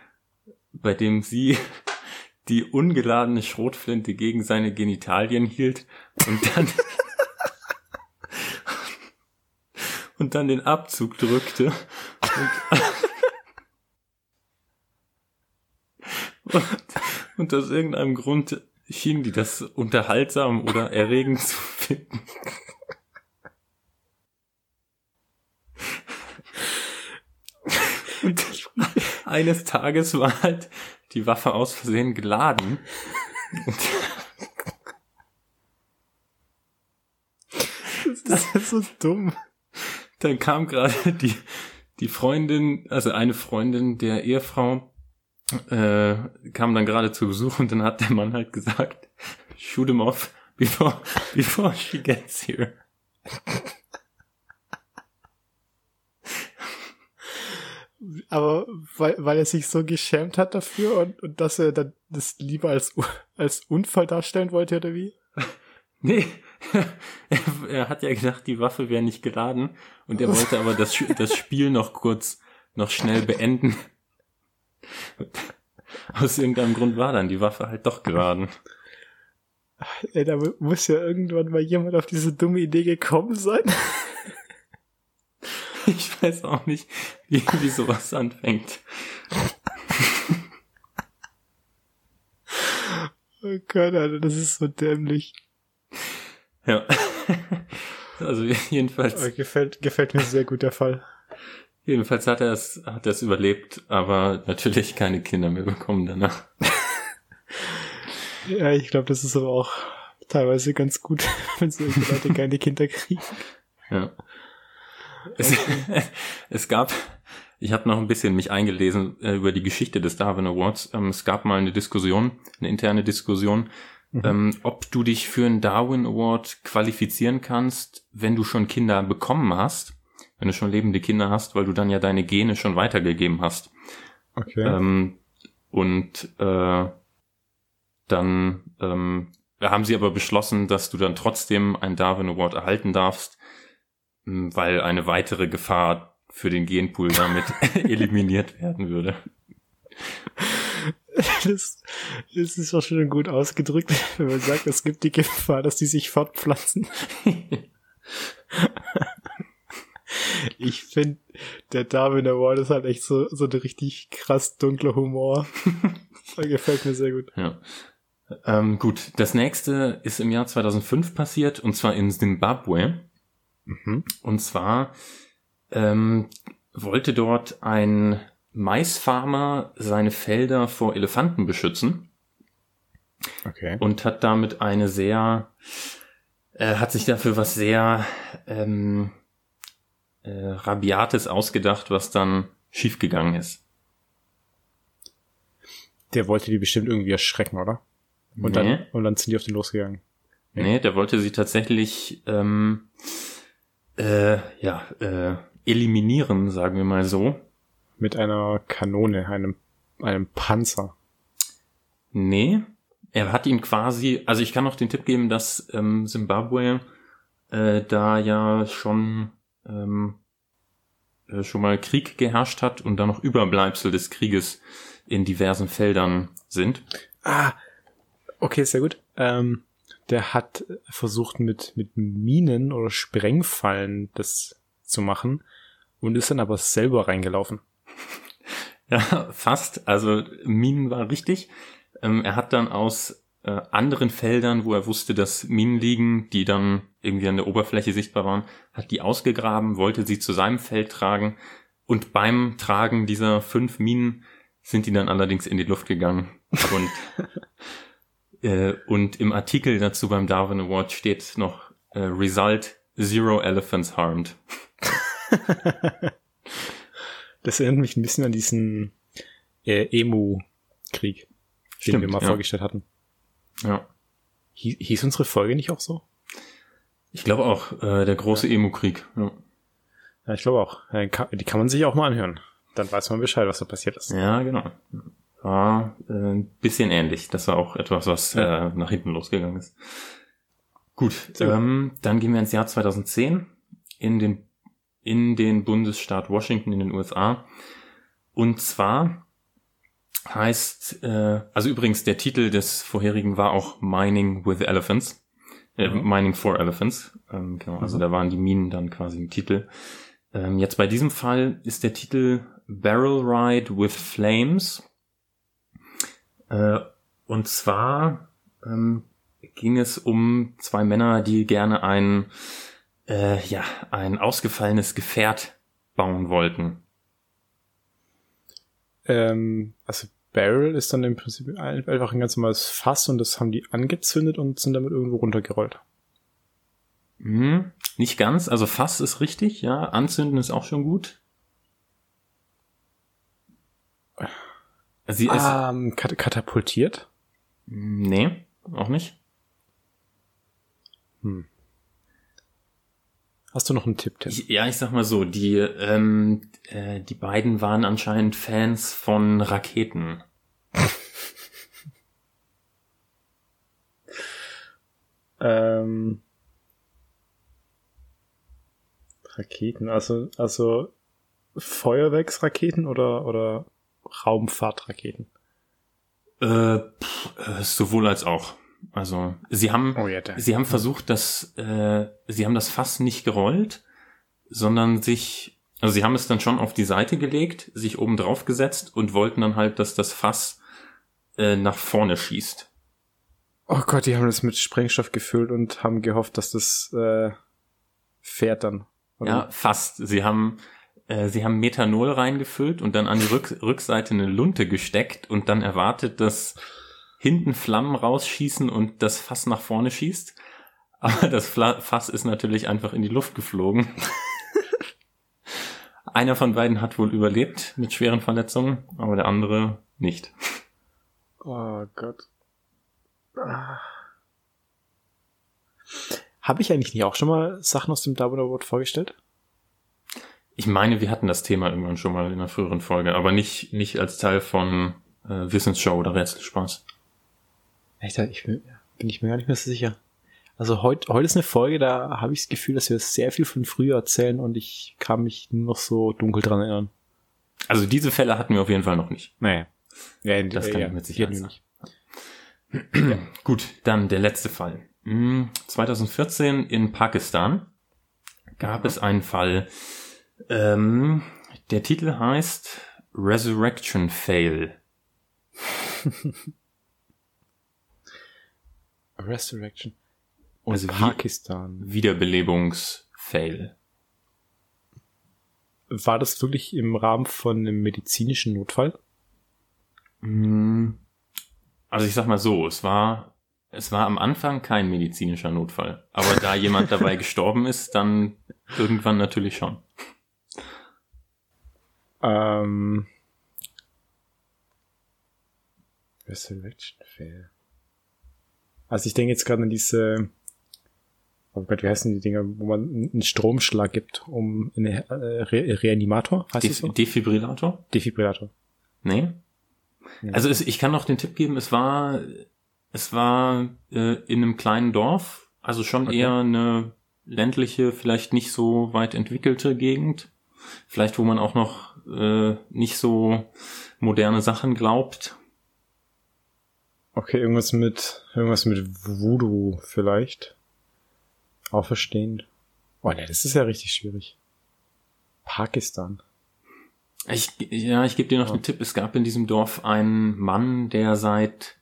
bei dem sie die ungeladene Schrotflinte gegen seine Genitalien hielt und dann und dann den Abzug drückte und, und, aus irgendeinem Grund schien die das unterhaltsam oder erregend zu finden. Und eines Tages war halt die Waffe aus Versehen geladen. das ist so dumm. Dann kam gerade die, die Freundin, also eine Freundin der Ehefrau, äh, kam dann gerade zu Besuch und dann hat der Mann halt gesagt, shoot him off before, before she gets here. Aber weil, weil er sich so geschämt hat dafür und, und dass er dann das lieber als, als Unfall darstellen wollte, oder wie? Nee, er, hat ja gedacht, die Waffe wäre nicht geladen und er wollte aber das, das Spiel noch kurz, noch schnell beenden. Aus irgendeinem Grund war dann die Waffe halt doch geladen. Ey, da muss ja irgendwann mal jemand auf diese dumme Idee gekommen sein. Ich weiß auch nicht, wie, wie sowas anfängt. Oh Gott, Alter, das ist so dämlich. Ja. Also jedenfalls. Gefällt, gefällt mir sehr gut der Fall. Jedenfalls hat er es, hat er es überlebt, aber natürlich keine Kinder mehr bekommen danach. ja, ich glaube, das ist aber auch teilweise ganz gut, wenn solche Leute keine Kinder kriegen. Ja. Es, es gab, ich habe noch ein bisschen mich eingelesen äh, über die Geschichte des Darwin Awards. Ähm, es gab mal eine Diskussion, eine interne Diskussion, mhm. ähm, ob du dich für einen Darwin Award qualifizieren kannst, wenn du schon Kinder bekommen hast, wenn du schon lebende Kinder hast, weil du dann ja deine Gene schon weitergegeben hast. Okay. Ähm, und äh, dann ähm, haben sie aber beschlossen, dass du dann trotzdem einen Darwin Award erhalten darfst, weil eine weitere Gefahr für den Genpool damit eliminiert werden würde. Das, das ist auch schon gut ausgedrückt, wenn man sagt, es gibt die Gefahr, dass die sich fortpflanzen. ich finde, der Darwin Award ist halt echt so, so ein richtig krass dunkler Humor. Gefällt mir sehr gut. Ja. Ähm, gut, das nächste ist im Jahr 2005 passiert, und zwar in Zimbabwe. Mhm. Und zwar ähm, wollte dort ein Maisfarmer seine Felder vor Elefanten beschützen. Okay. Und hat damit eine sehr, äh, hat sich dafür was sehr ähm, äh, Rabiates ausgedacht, was dann schiefgegangen ist. Der wollte die bestimmt irgendwie erschrecken, oder? Und, nee. dann, und dann sind die auf den losgegangen. Nee, nee der wollte sie tatsächlich ähm, äh, ja, äh, eliminieren, sagen wir mal so. Mit einer Kanone, einem, einem Panzer. Nee, er hat ihn quasi, also ich kann noch den Tipp geben, dass ähm, Zimbabwe äh, da ja schon ähm, äh, schon mal Krieg geherrscht hat und da noch Überbleibsel des Krieges in diversen Feldern sind. Ah, okay, sehr gut. Ähm, der hat versucht mit, mit Minen oder Sprengfallen das zu machen und ist dann aber selber reingelaufen. Ja, fast. Also Minen war richtig. Ähm, er hat dann aus äh, anderen Feldern, wo er wusste, dass Minen liegen, die dann irgendwie an der Oberfläche sichtbar waren, hat die ausgegraben, wollte sie zu seinem Feld tragen und beim Tragen dieser fünf Minen sind die dann allerdings in die Luft gegangen. Und Äh, und im Artikel dazu beim Darwin Award steht noch äh, Result Zero Elephants Harmed. das erinnert mich ein bisschen an diesen äh, Emu-Krieg, den wir mal ja. vorgestellt hatten. Ja. Hieß, hieß unsere Folge nicht auch so? Ich glaube auch, äh, der große ja. Emu-Krieg. Ja. ja, ich glaube auch. Die kann man sich auch mal anhören. Dann weiß man Bescheid, was da passiert ist. Ja, genau war äh, ein bisschen ähnlich. Das war auch etwas, was ja. äh, nach hinten losgegangen ist. Gut, ähm, dann gehen wir ins Jahr 2010 in den, in den Bundesstaat Washington in den USA. Und zwar heißt, äh, also übrigens der Titel des vorherigen war auch Mining with Elephants. Äh, mhm. Mining for Elephants. Ähm, genau, also mhm. da waren die Minen dann quasi im Titel. Ähm, jetzt bei diesem Fall ist der Titel Barrel Ride with Flames äh, und zwar ähm, ging es um zwei Männer, die gerne ein, äh, ja, ein ausgefallenes Gefährt bauen wollten. Ähm, also Barrel ist dann im Prinzip einfach ein ganz normales Fass und das haben die angezündet und sind damit irgendwo runtergerollt. Hm, nicht ganz, also Fass ist richtig, ja, anzünden ist auch schon gut. Sie ist ähm, kat katapultiert? Nee, auch nicht. Hm. Hast du noch einen Tipp, Tim? Ich, ja, ich sag mal so, die, ähm, äh, die beiden waren anscheinend Fans von Raketen. ähm, Raketen, also, also Feuerwerksraketen oder, oder Raumfahrtraketen? Äh, pff, äh, sowohl als auch. Also sie haben, Oh ja, sie haben versucht, dass äh, sie haben das Fass nicht gerollt, sondern sich, also sie haben es dann schon auf die Seite gelegt, sich oben drauf gesetzt und wollten dann halt, dass das Fass äh, nach vorne schießt. Oh Gott, die haben das mit Sprengstoff gefüllt und haben gehofft, dass das äh, fährt dann. oder? Ja, fast. Sie haben äh, sie haben Methanol reingefüllt und dann an die Rück Rückseite eine Lunte gesteckt und dann erwartet, dass hinten Flammen rausschießen und das Fass nach vorne schießt. Aber das Fla Fass ist natürlich einfach in die Luft geflogen. Einer von beiden hat wohl überlebt mit schweren Verletzungen, aber der andere nicht. Oh Gott. Ah. Habe ich eigentlich nicht auch schon mal Sachen aus dem Double Award vorgestellt? Ich meine, wir hatten das Thema irgendwann schon mal in einer früheren Folge, aber nicht, nicht als Teil von äh, Wissensshow oder Rätselspaß. Echt, ich bin, bin ich mir gar nicht mehr so sicher. Also heute, heute ist eine Folge, da habe ich das Gefühl, dass wir sehr viel von früher erzählen und ich kann mich nur noch so dunkel dran erinnern. Also diese Fälle hatten wir auf jeden Fall noch nicht. Naja. Ja, Das kann ich mit Sicherheit sagen. nicht. Gut, dann der letzte Fall. Hm, 2014 in Pakistan gab es einen Fall. Ähm, der Titel heißt Resurrection Fail. Resurrection. Und Also Pakistan. Wiederbelebungsfail. War das wirklich im Rahmen von einem medizinischen Notfall? Hm, Also ich sag mal so, es war, es war am Anfang kein medizinischer Notfall. Aber da jemand dabei gestorben ist, dann irgendwann natürlich schon. Ähm. Resurrection Fail. Also ich denke jetzt gerade an diese, oh Gott, wie heißen die Dinger, wo man einen Stromschlag gibt, um eine äh, Re Reanimator, heißt Def so? Defibrillator? Defibrillator. Nee. Ja. Also es, ich kann noch den Tipp geben, es war, es war äh, in einem kleinen Dorf, also schon Okay. eher eine ländliche, vielleicht nicht so weit entwickelte Gegend. Vielleicht, wo man auch noch äh, nicht so moderne Sachen glaubt. Okay, irgendwas mit, irgendwas mit Voodoo vielleicht. Auferstehend. Oh ne, das ist ja richtig schwierig. Pakistan. Ich, ja, ich gebe dir noch Ja. den Tipp. Es gab in diesem Dorf einen Mann, der seit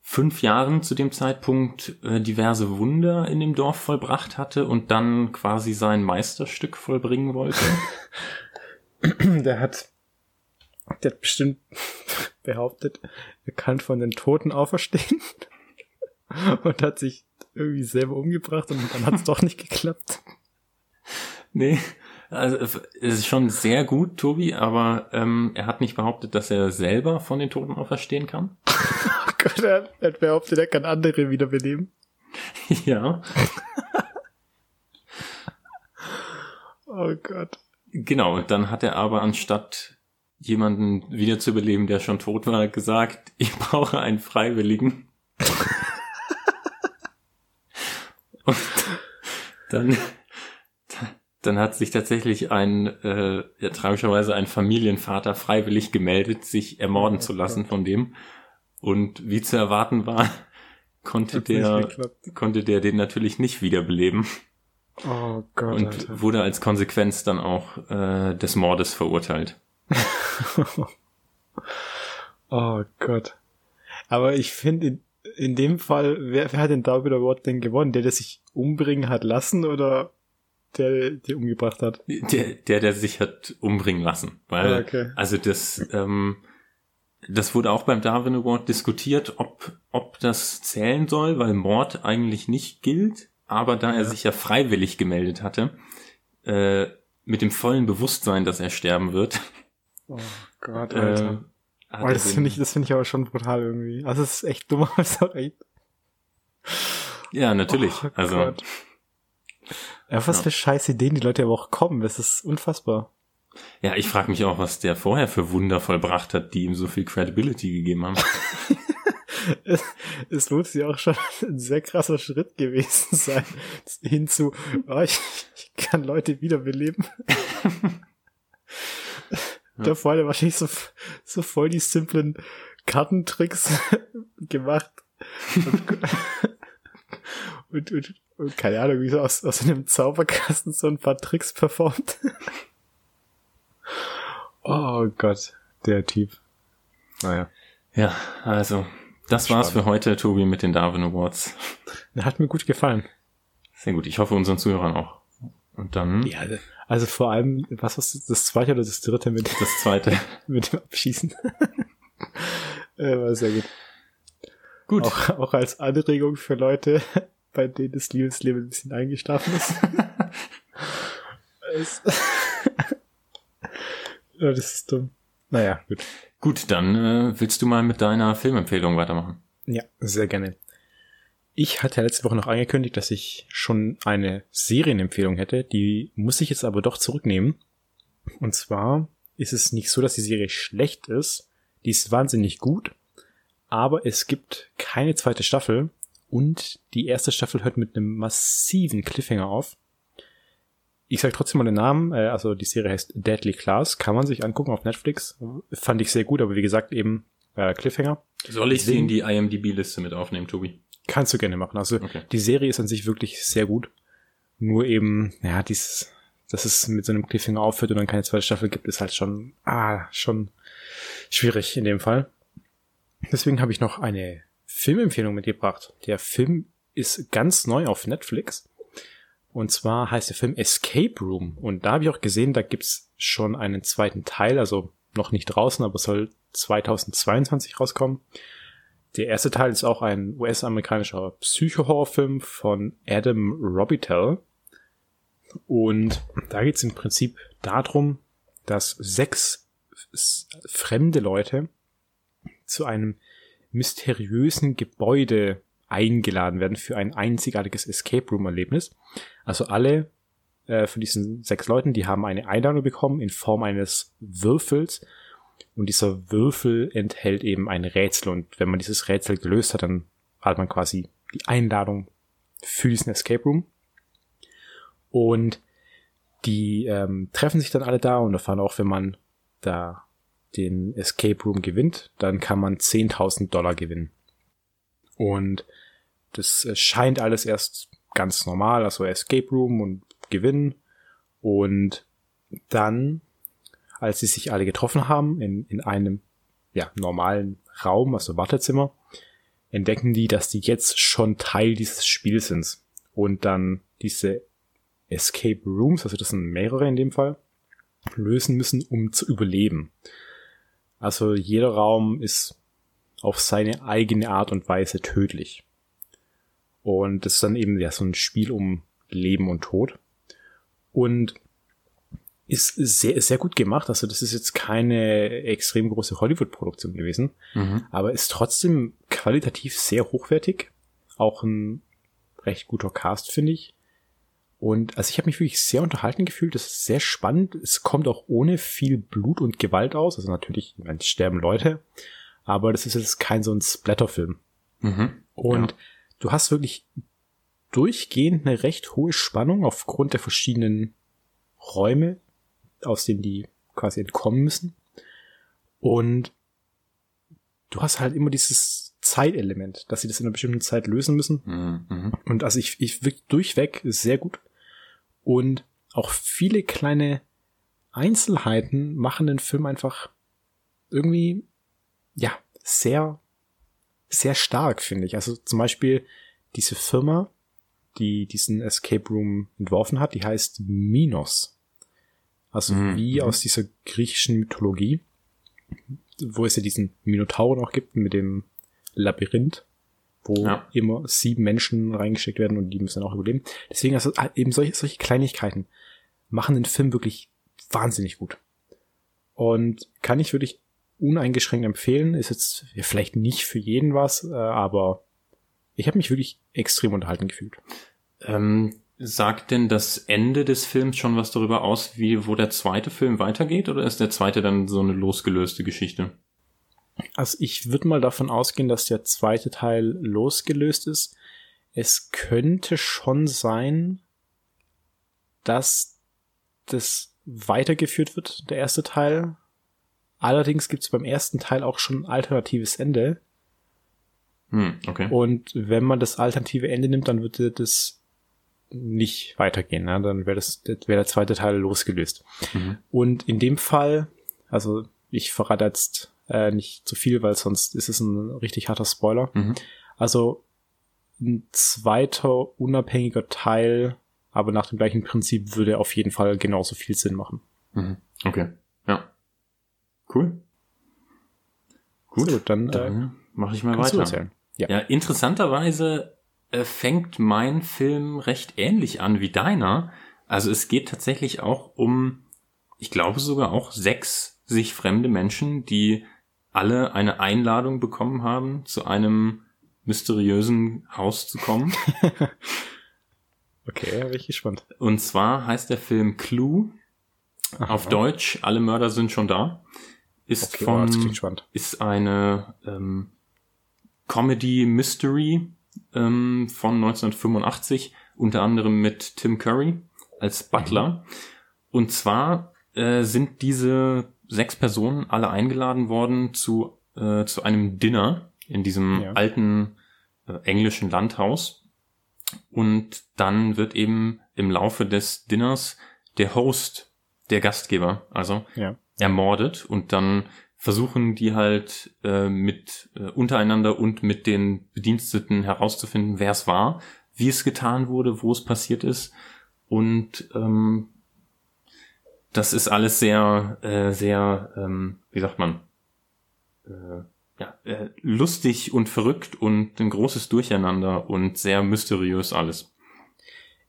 fünf Jahren zu dem Zeitpunkt äh, diverse Wunder in dem Dorf vollbracht hatte und dann quasi sein Meisterstück vollbringen wollte. Der hat, der hat bestimmt behauptet, er kann von den Toten auferstehen. Und hat sich irgendwie selber umgebracht und dann hat es doch nicht geklappt. nee, also es ist schon sehr gut, Tobi, aber ähm, er hat nicht behauptet, dass er selber von den Toten auferstehen kann. Oh Gott, er hat, er hat behauptet, er kann andere wiederbeleben. ja, Oh Gott. Genau. Dann hat er aber anstatt jemanden wiederzubeleben, der schon tot war, gesagt, ich brauche einen Freiwilligen. Und dann, dann hat sich tatsächlich ein, äh, ja, tragischerweise ein Familienvater freiwillig gemeldet, sich ermorden zu lassen von dem. Und wie zu erwarten war, konnte der, konnte der den natürlich nicht wiederbeleben Oh Gott, und Alter. wurde als Konsequenz dann auch äh, des Mordes verurteilt. Oh Gott. Aber ich finde, in, in dem Fall, wer, wer hat den Double Award denn gewonnen? Der, der sich umbringen hat lassen oder der, der umgebracht hat? Der, der, der sich hat umbringen lassen. Weil, Ah, okay. also das, ähm, das wurde auch beim Darwin Award diskutiert, ob, ob das zählen soll, weil Mord eigentlich nicht gilt. Aber da er sich ja freiwillig gemeldet hatte, äh, mit dem vollen Bewusstsein, dass er sterben wird, Oh Gott, äh, Alter. hat oh, das finde ich, das finde ich aber schon brutal irgendwie. Also es ist echt dumm, aber es ist auch echt. Ja, natürlich. Oh also Gott. Ja, was ja. für scheiß Ideen die Leute aber auch kommen. Das ist unfassbar. Ja, ich frage mich auch, was der vorher für Wunder vollbracht hat, die ihm so viel Credibility gegeben haben. es, es lohnt sich auch schon ein sehr krasser Schritt gewesen sein, hinzu, oh, ich, ich kann Leute wiederbeleben. ja. Davor hat er wahrscheinlich so, so voll die simplen Kartentricks gemacht. Und, und, und, und, keine Ahnung, wie so aus, aus einem Zauberkasten so ein paar Tricks performt. oh Gott, der Typ. Naja. Ja, also das Spannend. war's für heute, Tobi, mit den Darwin Awards. Hat mir gut gefallen. Sehr gut. Ich hoffe unseren Zuhörern auch. Und dann. Ja, also vor allem, was war das zweite oder das dritte mit das zweite mit dem Abschießen? äh, war sehr gut. Gut. Auch, auch als Anregung für Leute, bei denen das Liebesleben ein bisschen eingeschlafen ist. das ist dumm. Naja, gut. Gut, dann äh, willst du mal mit deiner Filmempfehlung weitermachen? Ja, sehr gerne. Ich hatte letzte Woche noch angekündigt, dass ich schon eine Serienempfehlung hätte. Die muss ich jetzt aber doch zurücknehmen. Und zwar ist es nicht so, dass die Serie schlecht ist. Die ist wahnsinnig gut. Aber es gibt keine zweite Staffel. Und die erste Staffel hört mit einem massiven Cliffhanger auf. Ich sage trotzdem mal den Namen, äh, also die Serie heißt Deadly Class, kann man sich angucken auf Netflix. Fand ich sehr gut, aber wie gesagt eben äh, Cliffhanger. Soll ich sie in die IMDb-Liste mit aufnehmen, Tobi? Kannst du gerne machen. Also okay. die Serie ist an sich wirklich sehr gut. Nur eben, ja, dieses, dass es mit so einem Cliffhanger aufhört und dann keine zweite Staffel gibt, ist halt schon, ah, schon schwierig in dem Fall. Deswegen habe ich noch eine Filmempfehlung mitgebracht. Der Film ist ganz neu auf Netflix und zwar heißt der Film Escape Room. Und da habe ich auch gesehen, da gibt's schon einen zweiten Teil, also noch nicht draußen, aber soll 2022 rauskommen. Der erste Teil ist auch ein US-amerikanischer Psycho-Horrorfilm von Adam Robitel. Und da geht's im Prinzip darum, dass sechs fremde Leute zu einem mysteriösen Gebäude eingeladen werden für ein einzigartiges Escape Room Erlebnis. Also alle äh, von diesen sechs Leuten, die haben eine Einladung bekommen in Form eines Würfels. Und dieser Würfel enthält eben ein Rätsel. Und wenn man dieses Rätsel gelöst hat, dann hat man quasi die Einladung für diesen Escape Room. Und die ähm, treffen sich dann alle da und erfahren auch, wenn man da den Escape Room gewinnt, dann kann man 10.000 Dollar gewinnen. Und das äh, scheint alles erst ganz normal, also Escape Room und Gewinnen. Und dann, als sie sich alle getroffen haben in, in einem ja, normalen Raum, also Wartezimmer, entdecken die, dass die jetzt schon Teil dieses Spiels sind. Und dann diese Escape Rooms, also das sind mehrere in dem Fall, lösen müssen, um zu überleben. Also jeder Raum ist auf seine eigene Art und Weise tödlich. Und das ist dann eben ja so ein Spiel um Leben und Tod. Und ist sehr, sehr gut gemacht. Also das ist jetzt keine extrem große Hollywood-Produktion gewesen, mhm. aber ist trotzdem qualitativ sehr hochwertig. Auch ein recht guter Cast, finde ich. Und also ich habe mich wirklich sehr unterhalten gefühlt. Das ist sehr spannend. Es kommt auch ohne viel Blut und Gewalt aus. Also natürlich, es sterben Leute, aber das ist jetzt kein so ein Splatterfilm. Mhm. Und ja. Du hast wirklich durchgehend eine recht hohe Spannung aufgrund der verschiedenen Räume, aus denen die quasi entkommen müssen. Und du hast halt immer dieses Zeitelement, dass sie das in einer bestimmten Zeit lösen müssen. Mhm. Und also ich, ich wirklich durchweg sehr gut. Und auch viele kleine Einzelheiten machen den Film einfach irgendwie ja, sehr, sehr stark, finde ich. Also zum Beispiel diese Firma, die diesen Escape Room entworfen hat, die heißt Minos. Also mhm. wie aus dieser griechischen Mythologie, wo es ja diesen Minotaur noch gibt mit dem Labyrinth, wo ja. immer sieben Menschen reingesteckt werden und die müssen dann auch überleben. Deswegen also eben solche, solche Kleinigkeiten machen den Film wirklich wahnsinnig gut. Und kann ich wirklich uneingeschränkt empfehlen. Ist jetzt vielleicht nicht für jeden was, äh, aber ich habe mich wirklich extrem unterhalten gefühlt. Ähm, sagt denn das Ende des Films schon was darüber aus, wie, wo der zweite Film weitergeht, oder ist der zweite dann so eine losgelöste Geschichte? Also ich würde mal davon ausgehen, dass der zweite Teil losgelöst ist. Es könnte schon sein, dass das weitergeführt wird, der erste Teil. Allerdings gibt es beim ersten Teil auch schon ein alternatives Ende. Hm, okay. Und wenn man das alternative Ende nimmt, dann würde das nicht weitergehen. Ne? Dann wäre das wäre der zweite Teil losgelöst. Mhm. Und in dem Fall, also ich verrate jetzt äh, nicht zu viel, weil sonst ist es ein richtig harter Spoiler. Mhm. Also ein zweiter unabhängiger Teil, aber nach dem gleichen Prinzip würde auf jeden Fall genauso viel Sinn machen. Mhm. Okay. Ja. Cool. Gut, So, dann, äh, dann mache ich mal weiter. erzählen. Ja. Ja, interessanterweise äh, fängt mein Film recht ähnlich an wie deiner. Also es geht tatsächlich auch um, ich glaube sogar auch sechs sich fremde Menschen, die alle eine Einladung bekommen haben, zu einem mysteriösen Haus zu kommen. Okay, bin ich gespannt. Und zwar heißt der Film Clue. Auf Aha. Deutsch, alle Mörder sind schon da. Ist Okay, wow, von klingt spannend. ist eine ähm, Comedy Mystery ähm, von 1985, unter anderem mit Tim Curry als Butler. Und zwar äh, sind diese sechs Personen alle eingeladen worden zu, äh, zu einem Dinner in diesem Ja. alten äh, englischen Landhaus. Und dann wird eben im Laufe des Dinners der Host, der Gastgeber, also Ja. Ermordet und dann versuchen die halt äh, mit äh, untereinander und mit den Bediensteten herauszufinden, wer es war, wie es getan wurde, wo es passiert ist und ähm, das ist alles sehr, äh, sehr, ähm, wie sagt man, äh, ja, äh, lustig und verrückt und ein großes Durcheinander und sehr mysteriös alles.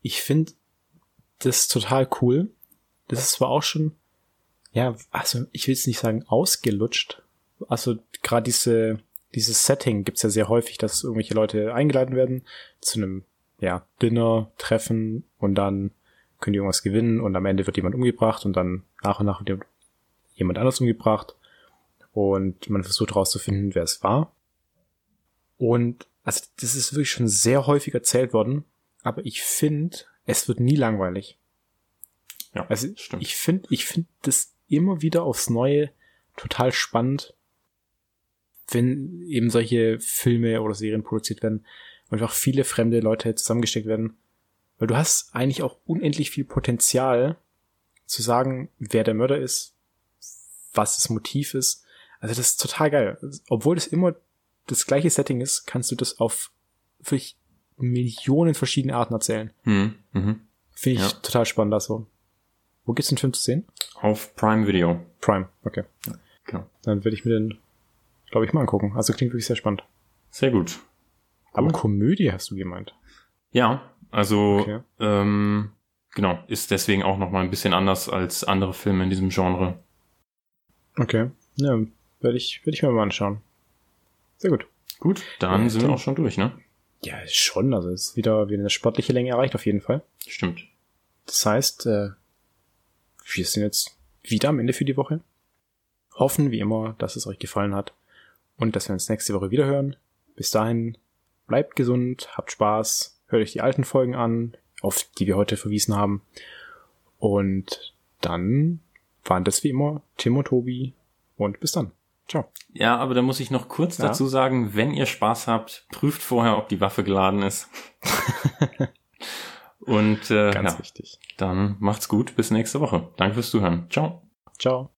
Ich finde das total cool. Das ist zwar auch schon, ja, also ich will es nicht sagen ausgelutscht. Also gerade diese, dieses Setting gibt's ja sehr häufig, dass irgendwelche Leute eingeladen werden zu einem ja, Dinner, Treffen und dann können die irgendwas gewinnen und am Ende wird jemand umgebracht und dann nach und nach wird jemand anders umgebracht und man versucht herauszufinden, wer es war. Und also das ist wirklich schon sehr häufig erzählt worden, aber ich finde, es wird nie langweilig. Ja, Also stimmt. ich finde, ich finde das immer wieder aufs Neue total spannend, wenn eben solche Filme oder Serien produziert werden und einfach viele fremde Leute zusammengesteckt werden. Weil du hast eigentlich auch unendlich viel Potenzial zu sagen, wer der Mörder ist, was das Motiv ist. Also das ist total geil. Obwohl das immer das gleiche Setting ist, kannst du das auf wirklich Millionen verschiedene Arten erzählen. Mhm. Mhm. Finde ich Ja. total spannend, also. Wo gibt's den Film zu sehen? Auf Prime Video. Prime, okay. Genau. Dann werde ich mir den, glaube ich, mal angucken. Also klingt wirklich sehr spannend. Sehr gut. Aber Komödie hast du gemeint. Ja, also Okay. ähm, genau, ist deswegen auch noch mal ein bisschen anders als andere Filme in diesem Genre. Okay. Ja, werde ich, werde ich mir mal anschauen. Sehr gut. Gut, dann Ja, sind wir auch schon durch, ne? Ja, schon. Also es ist wieder, wieder eine sportliche Länge erreicht auf jeden Fall. Stimmt. Das heißt, äh, wir sind jetzt wieder am Ende für die Woche. Hoffen, wie immer, dass es euch gefallen hat und dass wir uns nächste Woche wieder hören. Bis dahin, bleibt gesund, habt Spaß, hört euch die alten Folgen an, auf die wir heute verwiesen haben. Und dann waren das wie immer Tim und Tobi und bis dann. Ciao. Ja, aber da muss ich noch kurz Ja. dazu sagen, wenn ihr Spaß habt, prüft vorher, ob die Waffe geladen ist. Und äh, Ganz ja, wichtig. dann macht's gut, bis nächste Woche. Danke fürs Zuhören. Ciao. Ciao.